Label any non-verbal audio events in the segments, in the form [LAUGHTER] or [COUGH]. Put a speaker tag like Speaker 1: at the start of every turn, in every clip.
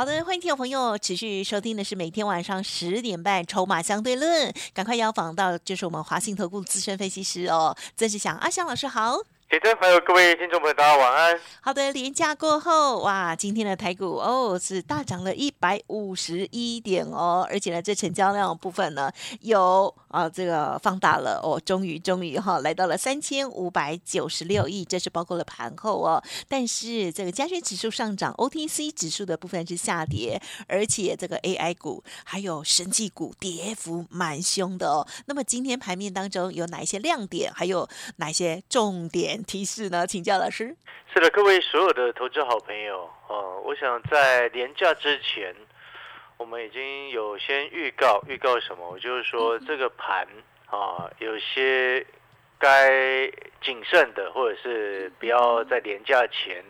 Speaker 1: 好的，欢迎听众朋友持续收听的是每天晚上十点半《筹码相对论》，赶快邀访到就是我们华信投顾资深分析师哦，曾志祥阿祥老师好。
Speaker 2: 铁真朋友，各位听众朋友，大家晚安。
Speaker 1: 好的，连假过后，哇，今天的台股哦是大涨了一百五十一点哦，而且呢，这成交量部分呢有啊这个放大了哦，终于终于哈来到了三千五百九十六亿，这是包括了盘后哦。但是这个加权指数上涨，OTC 指数的部分是下跌，而且这个 AI 股还有神技股跌幅蛮凶的哦。那么今天盘面当中有哪一些亮点，还有哪一些重点？提示呢？请教老师。
Speaker 2: 是的，各位所有的投资好朋友，哦，我想在年假之前，我们已经有先预告，预告什么？我就是说这个盘啊，有些该谨慎的，或者是不要在年假前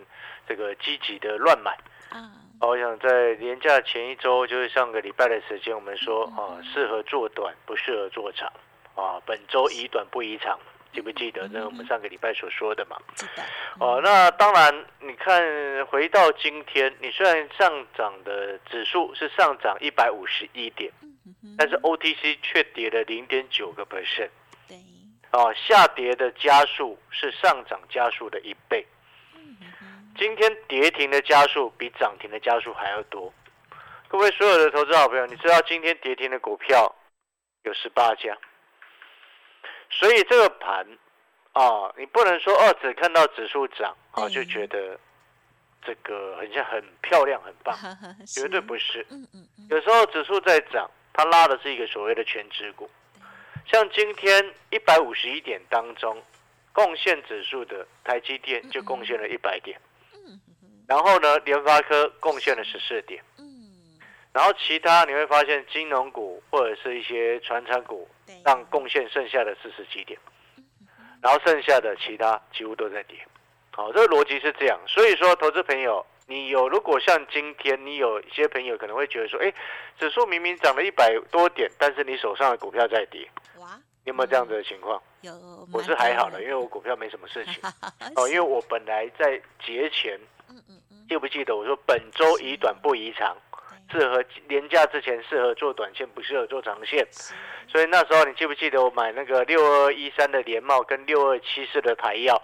Speaker 2: 这个积极的乱买。啊，我想在年假前一周，就是上个礼拜的时间，我们说啊，适合做短，不适合做长。啊，本周宜短不宜长。记不记得那我们上个礼拜所说的嘛？哦，那当然，你看回到今天，你虽然上涨的指数是上涨一百五十一点，但是 OTC 却跌了零点九个 percent。对。哦，下跌的加速是上涨加速的一倍。今天跌停的加速比涨停的加速还要多。各位所有的投资好朋友，你知道今天跌停的股票有十八家。所以这个盘啊，你不能说哦，只看到指数涨啊，就觉得这个很像很漂亮、很棒，[LAUGHS] 绝对不是。有时候指数在涨，它拉的是一个所谓的全指股。像今天一百五十一点当中，贡献指数的台积电就贡献了一百点。然后呢，联发科贡献了十四点。然后其他你会发现金融股或者是一些传产股让贡献剩下的四十几点，然后剩下的其他几乎都在跌。好，这个逻辑是这样。所以说，投资朋友，你有如果像今天，你有一些朋友可能会觉得说，哎，指数明明涨了一百多点，但是你手上的股票在跌。哇，有没有这样子的情况？
Speaker 1: 有，
Speaker 2: 我是还好了，因为我股票没什么事情。[LAUGHS] 哦，因为我本来在节前，记不记得我说本周宜短不宜长？适合廉价之前适合做短线，不适合做长线。所以那时候你记不记得我买那个六二一三的联茂跟六二七四的台药？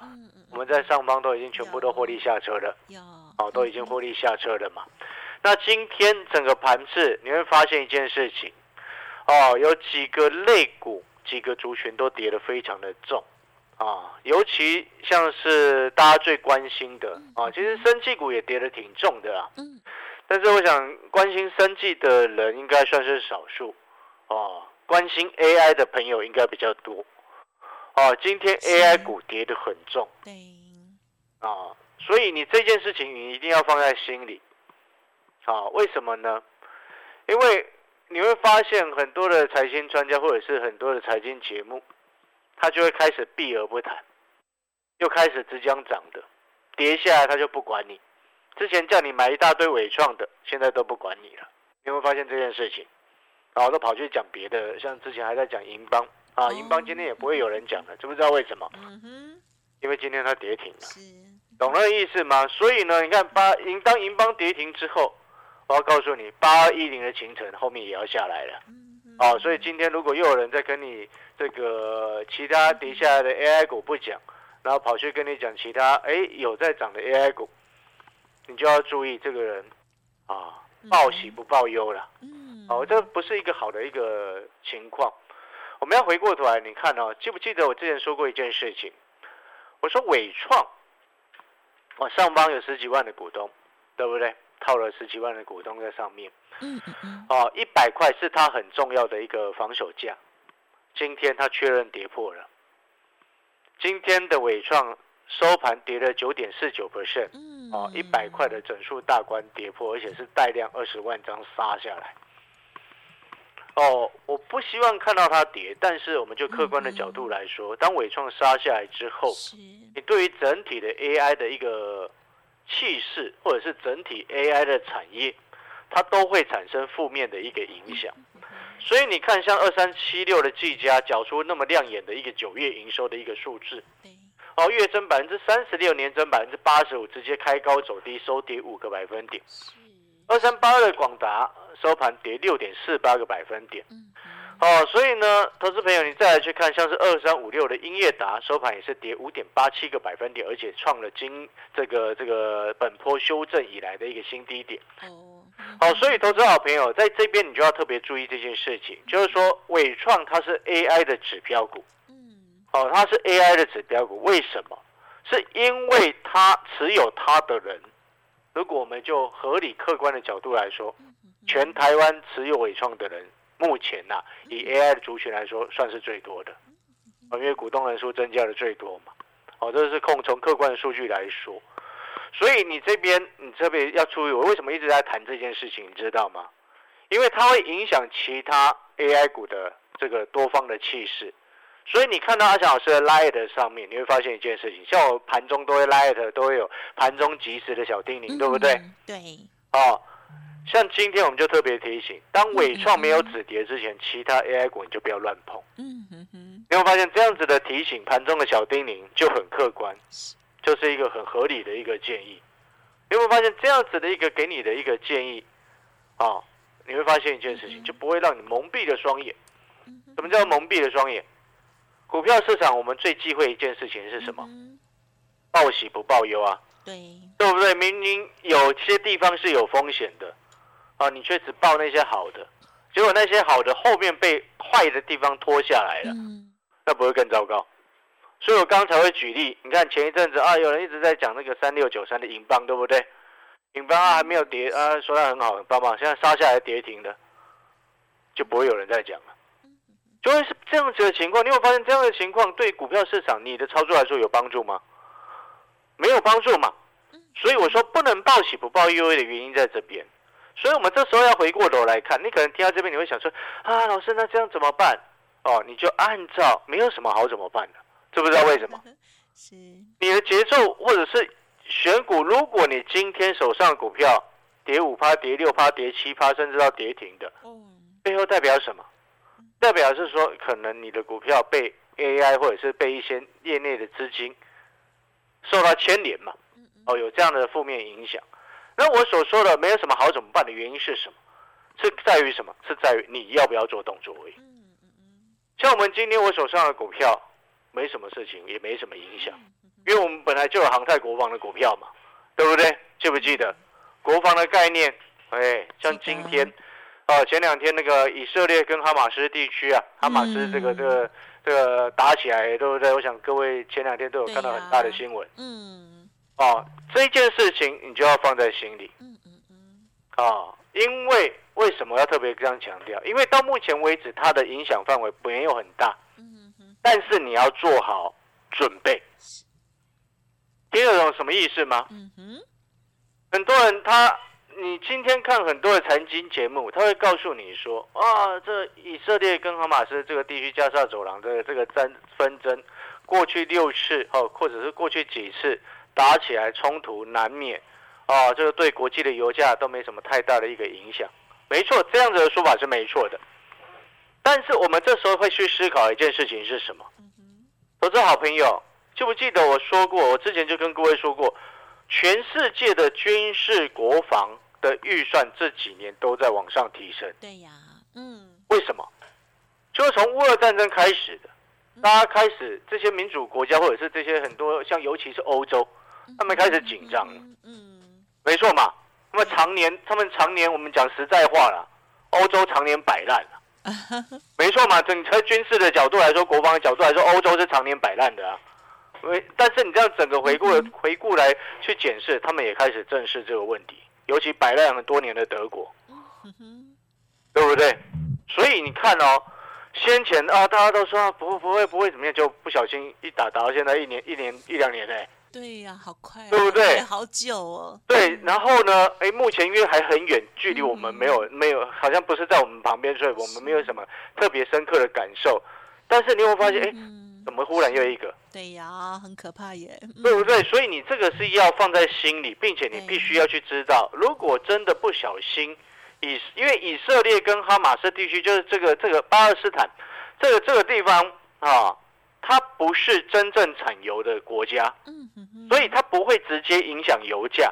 Speaker 2: 我们在上方都已经全部都获利下车了。哦，都已经获利下车了嘛。那今天整个盘市你会发现一件事情，哦，有几个类股、几个族群都跌得非常的重啊，尤其像是大家最关心的啊，其实生技股也跌得挺重的啊。但是我想关心生计的人应该算是少数，哦，关心 AI 的朋友应该比较多，哦，今天 AI 股跌得很重，对，啊，所以你这件事情你一定要放在心里，啊，为什么呢？因为你会发现很多的财经专家或者是很多的财经节目，他就会开始避而不谈，又开始即将涨的，跌下来他就不管你。之前叫你买一大堆伪创的，现在都不管你了。你会发现这件事情，然后都跑去讲别的，像之前还在讲银邦啊，银邦今天也不会有人讲了，知不知道为什么？嗯哼，因为今天它跌停了，懂那个意思吗？所以呢，你看八银当银邦跌停之后，我要告诉你，八二一零的行程后面也要下来了。哦，所以今天如果又有人在跟你这个其他跌下来的 AI 股不讲，然后跑去跟你讲其他哎有在涨的 AI 股。你就要注意这个人，啊，报喜不报忧了，嗯，哦，这不是一个好的一个情况。我们要回过头来，你看哦，记不记得我之前说过一件事情？我说伟创，我上方有十几万的股东，对不对？套了十几万的股东在上面，嗯嗯嗯，哦，一百块是他很重要的一个防守价。今天他确认跌破了，今天的伟创。收盘跌了九点四九 percent，哦，一百块的整数大关跌破，而且是带量二十万张杀下来。哦，我不希望看到它跌，但是我们就客观的角度来说，当伟创杀下来之后，你对于整体的 AI 的一个气势，或者是整体 AI 的产业，它都会产生负面的一个影响。[LAUGHS] 所以你看，像二三七六的技嘉缴出那么亮眼的一个九月营收的一个数字，哦，月增百分之三十六，年增百分之八十五，直接开高走低，收跌五个百分点。二三八二的广达收盘跌六点四八个百分点，哦，所以呢，投资朋友你再来去看，像是二三五六的英业达收盘也是跌五点八七个百分点，而且创了今这个这个本波修正以来的一个新低点。哦，好，所以投资好朋友在这边你就要特别注意这件事情，就是说伟创它是 AI 的指标股，嗯，哦，它是 AI 的指标股，为什么？是因为它持有它的人。如果我们就合理客观的角度来说，全台湾持有伟创的人，目前呐，以 AI 的族群来说，算是最多的，因为股东人数增加的最多嘛。哦，这是控从客观的数据来说，所以你这边你这边要注意，我为什么一直在谈这件事情，你知道吗？因为它会影响其他 AI 股的这个多方的气势。所以你看到阿强老师的 Light 上面，你会发现一件事情，像我盘中都会 Light 都会有盘中及时的小叮咛，对不对？
Speaker 1: 对。
Speaker 2: 哦，像今天我们就特别提醒，当伟创没有止跌之前，其他 AI 股你就不要乱碰。嗯哼哼。你会发现这样子的提醒，盘中的小叮咛就很客观，就是一个很合理的一个建议。你会发现这样子的一个给你的一个建议，啊，你会发现一件事情，就不会让你蒙蔽了双眼。什么叫蒙蔽了双眼？股票市场，我们最忌讳一件事情是什么？报喜不报忧啊！
Speaker 1: 对，
Speaker 2: 对不对？明明有些地方是有风险的，啊，你却只报那些好的，结果那些好的后面被坏的地方拖下来了，那不会更糟糕？所以我刚才会举例，你看前一阵子啊，有人一直在讲那个三六九三的银棒，对不对？银棒啊还没有跌啊，说它很好很棒棒，现在杀下来跌停的，就不会有人再讲了。就会是这样子的情况，你有发现这样的情况对股票市场你的操作来说有帮助吗？没有帮助嘛。所以我说不能报喜不报忧的原因在这边。所以我们这时候要回过头来看，你可能听到这边你会想说啊，老师那这样怎么办？哦，你就按照没有什么好怎么办的，知不知道为什么？是你的节奏或者是选股，如果你今天手上股票跌五趴、跌六趴、跌七趴，甚至到跌停的，背后代表什么？代表是说，可能你的股票被 AI 或者是被一些业内的资金受到牵连嘛？哦，有这样的负面影响。那我所说的没有什么好怎么办的原因是什么？是在于什么？是在于你要不要做动作而已。像我们今天我手上的股票没什么事情，也没什么影响，因为我们本来就有航太国防的股票嘛，对不对？记不记得国防的概念？哎，像今天。哦，前两天那个以色列跟哈马斯地区啊，哈马斯这个这个这个打起来，对不对？我想各位前两天都有看到很大的新闻。嗯。哦，这件事情你就要放在心里。嗯嗯嗯。啊，因为为什么要特别这样强调？因为到目前为止，它的影响范围没有很大。嗯嗯。但是你要做好准备。听得懂什么意思吗？嗯哼。很多人他。你今天看很多的财经节目，他会告诉你说：啊，这以色列跟哈马斯这个地区加沙走廊的这个战纷争，过去六次哦，或者是过去几次打起来冲突难免，啊，这个对国际的油价都没什么太大的一个影响。没错，这样子的说法是没错的。但是我们这时候会去思考一件事情是什么？投资好朋友，记不记得我说过？我之前就跟各位说过，全世界的军事国防。的预算这几年都在往上提升。
Speaker 1: 对呀，嗯，
Speaker 2: 为什么？就是从乌俄战争开始的，大家开始这些民主国家或者是这些很多像尤其是欧洲，他们开始紧张了。嗯，没错嘛。那么常年，他们常年，我们讲实在话了，欧洲常年摆烂了。[LAUGHS] 没错嘛。整个军事的角度来说，国防的角度来说，欧洲是常年摆烂的啊。为但是你这样整个回顾回顾来去检视，他们也开始正视这个问题。尤其摆烂很多年的德国，对不对？所以你看哦，先前啊，大家都说不不会不会怎么样，就不小心一打打到现在一年一年一两年嘞。
Speaker 1: 对呀，好快，
Speaker 2: 对不对？
Speaker 1: 好久哦。
Speaker 2: 对，然后呢？哎，目前因为还很远，距离我们没有没有，好像不是在我们旁边，所以我们没有什么特别深刻的感受。但是你会发现，哎，怎么忽然又一个？
Speaker 1: 对呀，很可怕耶，
Speaker 2: 对不对？所以你这个是要放在心里，并且你必须要去知道，如果真的不小心，以因为以色列跟哈马斯地区，就是这个这个巴勒斯坦这个这个地方啊。它不是真正产油的国家，所以它不会直接影响油价。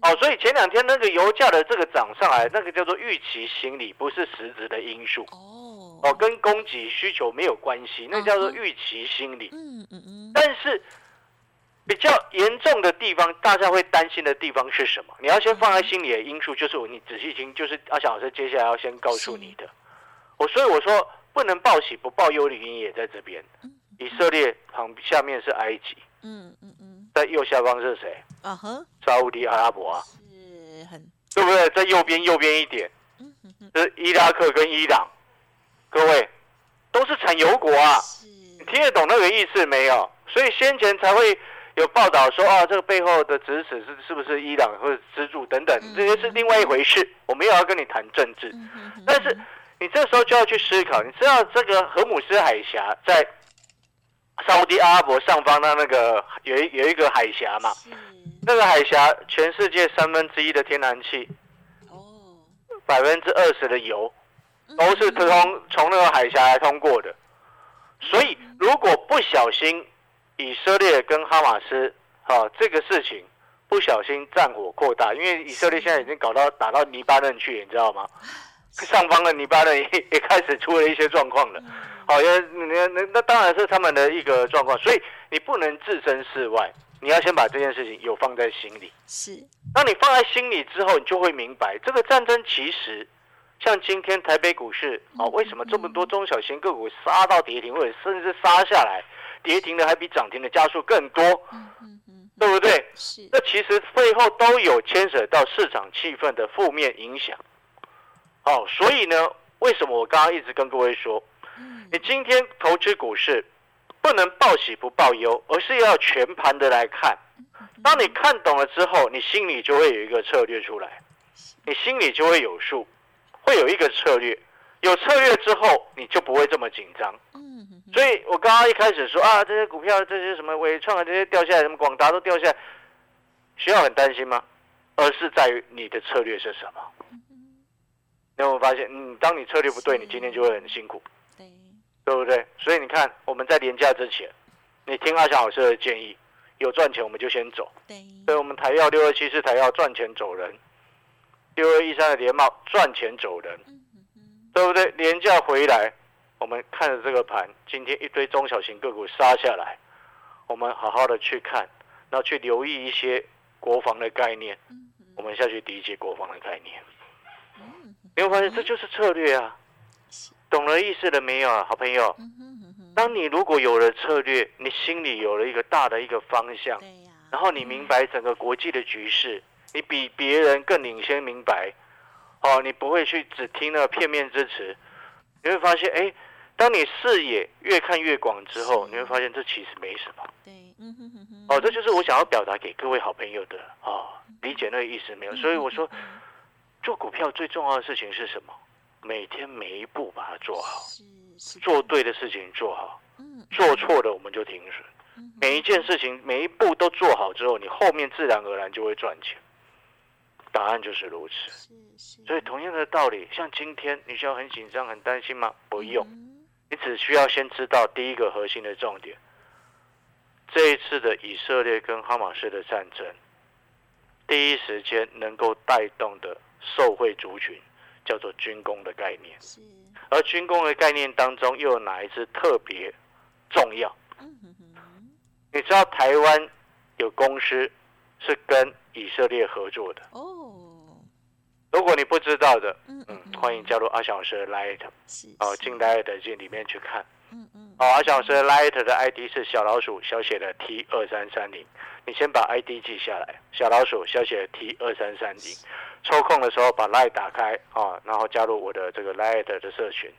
Speaker 2: 哦，所以前两天那个油价的这个涨上来，那个叫做预期心理，不是实质的因素。哦，哦，跟供给需求没有关系，那叫做预期心理。嗯嗯嗯。但是比较严重的地方，大家会担心的地方是什么？你要先放在心里的因素，就是你仔细听，就是阿翔老师接下来要先告诉你的。我所以我说不能报喜不报忧的原因也在这边。以色列旁下面是埃及，嗯嗯嗯，在右下方是谁？沙地阿拉伯啊，是很对不对？在右边右边一点，嗯哼哼，是伊拉克跟伊朗，各位都是产油国啊，你听得懂那个意思没有？所以先前才会有报道说，啊，这个背后的指使是是不是伊朗或者资助等等，这些是另外一回事，我没有要跟你谈政治，但是你这时候就要去思考，你知道这个荷姆斯海峡在。沙地阿拉伯上方的那个有一有一个海峡嘛，那个海峡全世界三分之一的天然气，哦，百分之二十的油都是通从那个海峡来通过的，所以如果不小心以色列跟哈马斯啊这个事情不小心战火扩大，因为以色列现在已经搞到打到黎巴嫩去，你知道吗？上方的黎巴嫩也 [LAUGHS] 也开始出了一些状况了。好，因为那那那当然是他们的一个状况，所以你不能置身事外，你要先把这件事情有放在心里。是，当你放在心里之后，你就会明白，这个战争其实像今天台北股市啊，为什么这么多中小型个股杀到跌停，或者甚至杀下来，跌停的还比涨停的加速更多，嗯嗯嗯，对不对？是，那其实背后都有牵扯到市场气氛的负面影响。哦，所以呢，为什么我刚刚一直跟各位说？你今天投资股市，不能报喜不报忧，而是要全盘的来看。当你看懂了之后，你心里就会有一个策略出来，你心里就会有数，会有一个策略。有策略之后，你就不会这么紧张。嗯所以我刚刚一开始说啊，这些股票，这些什么伟创啊，这些掉下来，什么广达都掉下来，需要很担心吗？而是在于你的策略是什么。你有没有发现，嗯，当你策略不对，你今天就会很辛苦。对不对？所以你看，我们在廉价之前，你听阿翔老师的建议，有赚钱我们就先走。对，所以我们台药六二七是台药赚钱走人，六二一三的连帽赚钱走人，对不对？廉价回来，我们看着这个盘，今天一堆中小型个股杀下来，我们好好的去看，然后去留意一些国防的概念，我们下去理解国防的概念。你会发现这就是策略啊。懂了意思了没有啊，好朋友？当你如果有了策略，你心里有了一个大的一个方向，然后你明白整个国际的局势，你比别人更领先明白，哦，你不会去只听那个片面之词，你会发现，哎，当你视野越看越广之后，你会发现这其实没什么。对，嗯哼哼哼。哦，这就是我想要表达给各位好朋友的哦，理解那个意思没有？所以我说，做股票最重要的事情是什么？每天每一步把它做好，做对的事情做好，做错的我们就停损。每一件事情每一步都做好之后，你后面自然而然就会赚钱。答案就是如此。所以同样的道理，像今天你需要很紧张、很担心吗？不用，你只需要先知道第一个核心的重点。这一次的以色列跟哈马斯的战争，第一时间能够带动的受惠族群。叫做军工的概念，是。而军工的概念当中，又有哪一支特别重要？你知道台湾有公司是跟以色列合作的哦。如果你不知道的，嗯嗯，欢迎加入阿小师的 Light，哦，进 Light 进里面去看。嗯嗯。哦，阿小师的 Light 的 ID 是小老鼠小写的 T 二三三零，你先把 ID 记下来，小老鼠小写的 T 二三三零。抽空的时候把 Light 打开啊，然后加入我的这个 Light 的社群，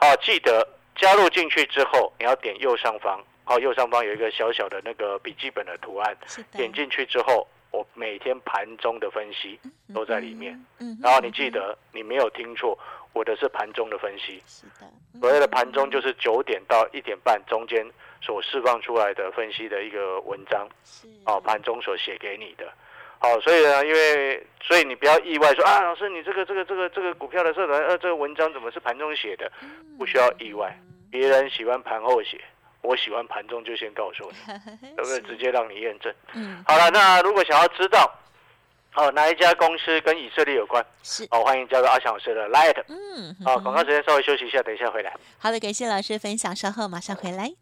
Speaker 2: 哦，记得加入进去之后，你要点右上方，好，右上方有一个小小的那个笔记本的图案，点进去之后，我每天盘中的分析都在里面。嗯，然后你记得，你没有听错，我的是盘中的分析。是的，所谓的盘中就是九点到一点半中间所释放出来的分析的一个文章，哦，盘中所写给你的。好，所以呢，因为所以你不要意外说啊，老师，你这个这个这个这个股票的社团呃，这个文章怎么是盘中写的？不需要意外，别人喜欢盘后写，我喜欢盘中就先告诉你，[LAUGHS] 对不对？直接让你验证。嗯，好了，那如果想要知道，哦，哪一家公司跟以色列有关？是，好，欢迎加入阿强老师的 Light。嗯，好，广告时间稍微休息一下，等一下回来。
Speaker 1: 好的，感谢老师分享，稍后马上回来。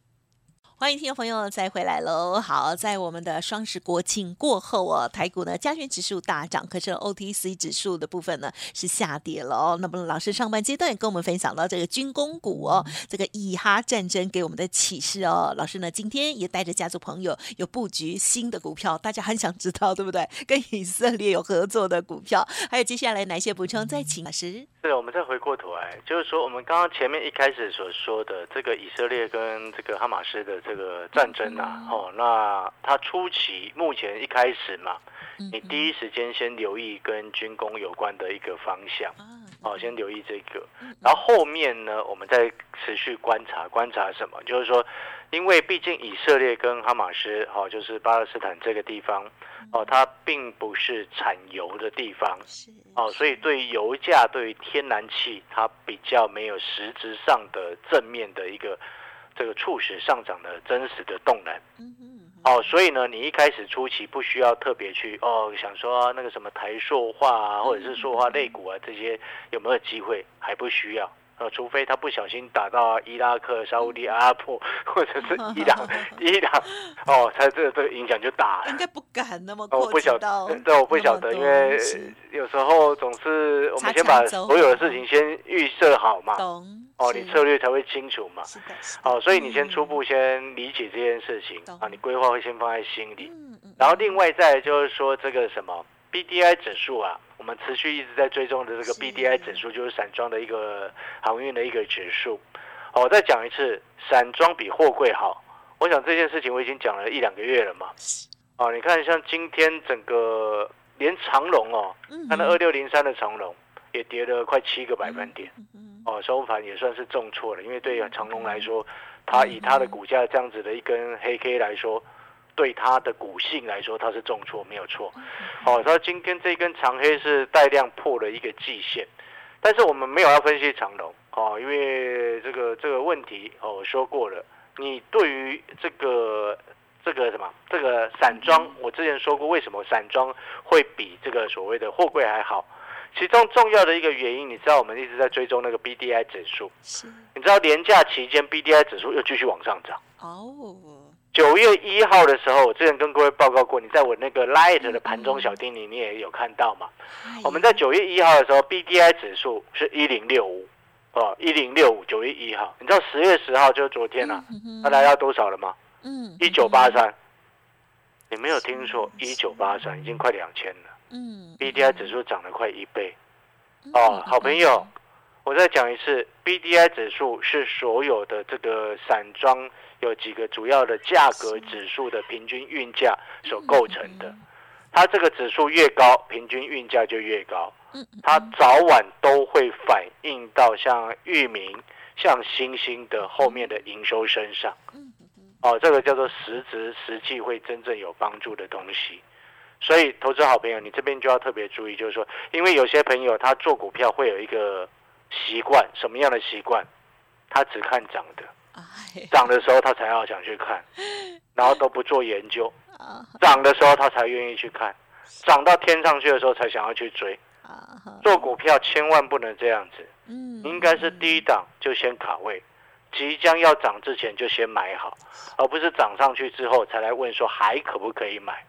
Speaker 1: 欢迎听众朋友再回来喽！好，在我们的双十国庆过后哦，台股呢加权指数大涨，可是 OTC 指数的部分呢是下跌了哦。那么老师上半阶段跟我们分享到这个军工股哦，这个以哈战争给我们的启示哦。老师呢今天也带着家族朋友有布局新的股票，大家很想知道对不对？跟以色列有合作的股票，还有接下来哪些补充？再请老师。
Speaker 2: 对，我们再回过头来，就是说我们刚刚前面一开始所说的这个以色列跟这个哈马斯的这个战争啊，哦，那它初期目前一开始嘛，你第一时间先留意跟军工有关的一个方向，哦，先留意这个，然后后面呢，我们再持续观察观察什么，就是说。因为毕竟以色列跟哈马斯，哦，就是巴勒斯坦这个地方，哦，它并不是产油的地方，哦，所以对于油价、对于天然气，它比较没有实质上的正面的一个这个促使上涨的真实的动能，哦，所以呢，你一开始初期不需要特别去哦想说那个什么台塑化啊，或者是塑化类股啊这些有没有机会，还不需要。呃，除非他不小心打到伊拉克、沙地阿拉伯或者是伊朗，[LAUGHS] 伊朗哦，他这个这个影响就大。
Speaker 1: 应该不敢那么
Speaker 2: 我不晓得，对，我不晓得，因为有时候总是我们先把所有的事情先预设好嘛。懂。哦，你策略才会清楚嘛。是的。哦，所以你先初步先理解这件事情啊，你规划会先放在心里。嗯嗯。然后另外再就是说这个什么 B D I 指数啊。我们持续一直在追踪的这个 B D I 指数，就是散装的一个航运的一个指数。哦，我再讲一次，散装比货柜好。我想这件事情我已经讲了一两个月了嘛。哦，你看像今天整个连长龙哦，看到二六零三的长龙也跌了快七个百分点。哦，收盘也算是重挫了，因为对长龙来说，它以它的股价这样子的一根黑 K 来说。对它的股性来说，它是重挫，没有错。哦，它今天这根长黑是带量破了一个季线，但是我们没有要分析长龙哦，因为这个这个问题哦，我说过了。你对于这个这个什么这个散装，我之前说过，为什么散装会比这个所谓的货柜还好？其中重要的一个原因，你知道，我们一直在追踪那个 B D I 指数，你知道廉价期间 B D I 指数又继续往上涨哦。九月一号的时候，我之前跟各位报告过，你在我那个 Light 的盘中小叮咛，你也有看到嘛？我们在九月一号的时候，B D I 指数是一零六五，哦，一零六五。九月一号，你知道十月十号就是昨天了，它来到多少了吗？嗯，一九八三。你没有听错，一九八三已经快两千了。嗯，B D I 指数涨了快一倍。哦，好朋友，我再讲一次，B D I 指数是所有的这个散装。有几个主要的价格指数的平均运价所构成的，它这个指数越高，平均运价就越高。它早晚都会反映到像域名、像星星的后面的营收身上。哦，这个叫做实质实际会真正有帮助的东西。所以，投资好朋友，你这边就要特别注意，就是说，因为有些朋友他做股票会有一个习惯，什么样的习惯？他只看涨的。涨的时候他才要想去看，[LAUGHS] 然后都不做研究。涨的时候他才愿意去看，涨到天上去的时候才想要去追。做股票千万不能这样子，应该是低档就先卡位，即将要涨之前就先买好，而不是涨上去之后才来问说还可不可以买。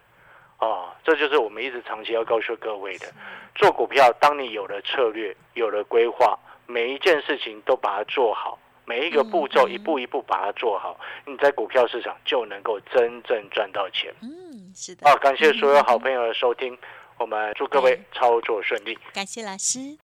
Speaker 2: 哦，这就是我们一直长期要告诉各位的，做股票，当你有了策略，有了规划，每一件事情都把它做好。每一个步骤一步一步把它做好，你在股票市场就能够真正赚到钱。嗯，是的。好，感谢所有好朋友的收听，我们祝各位操作顺利。
Speaker 1: 感谢老师。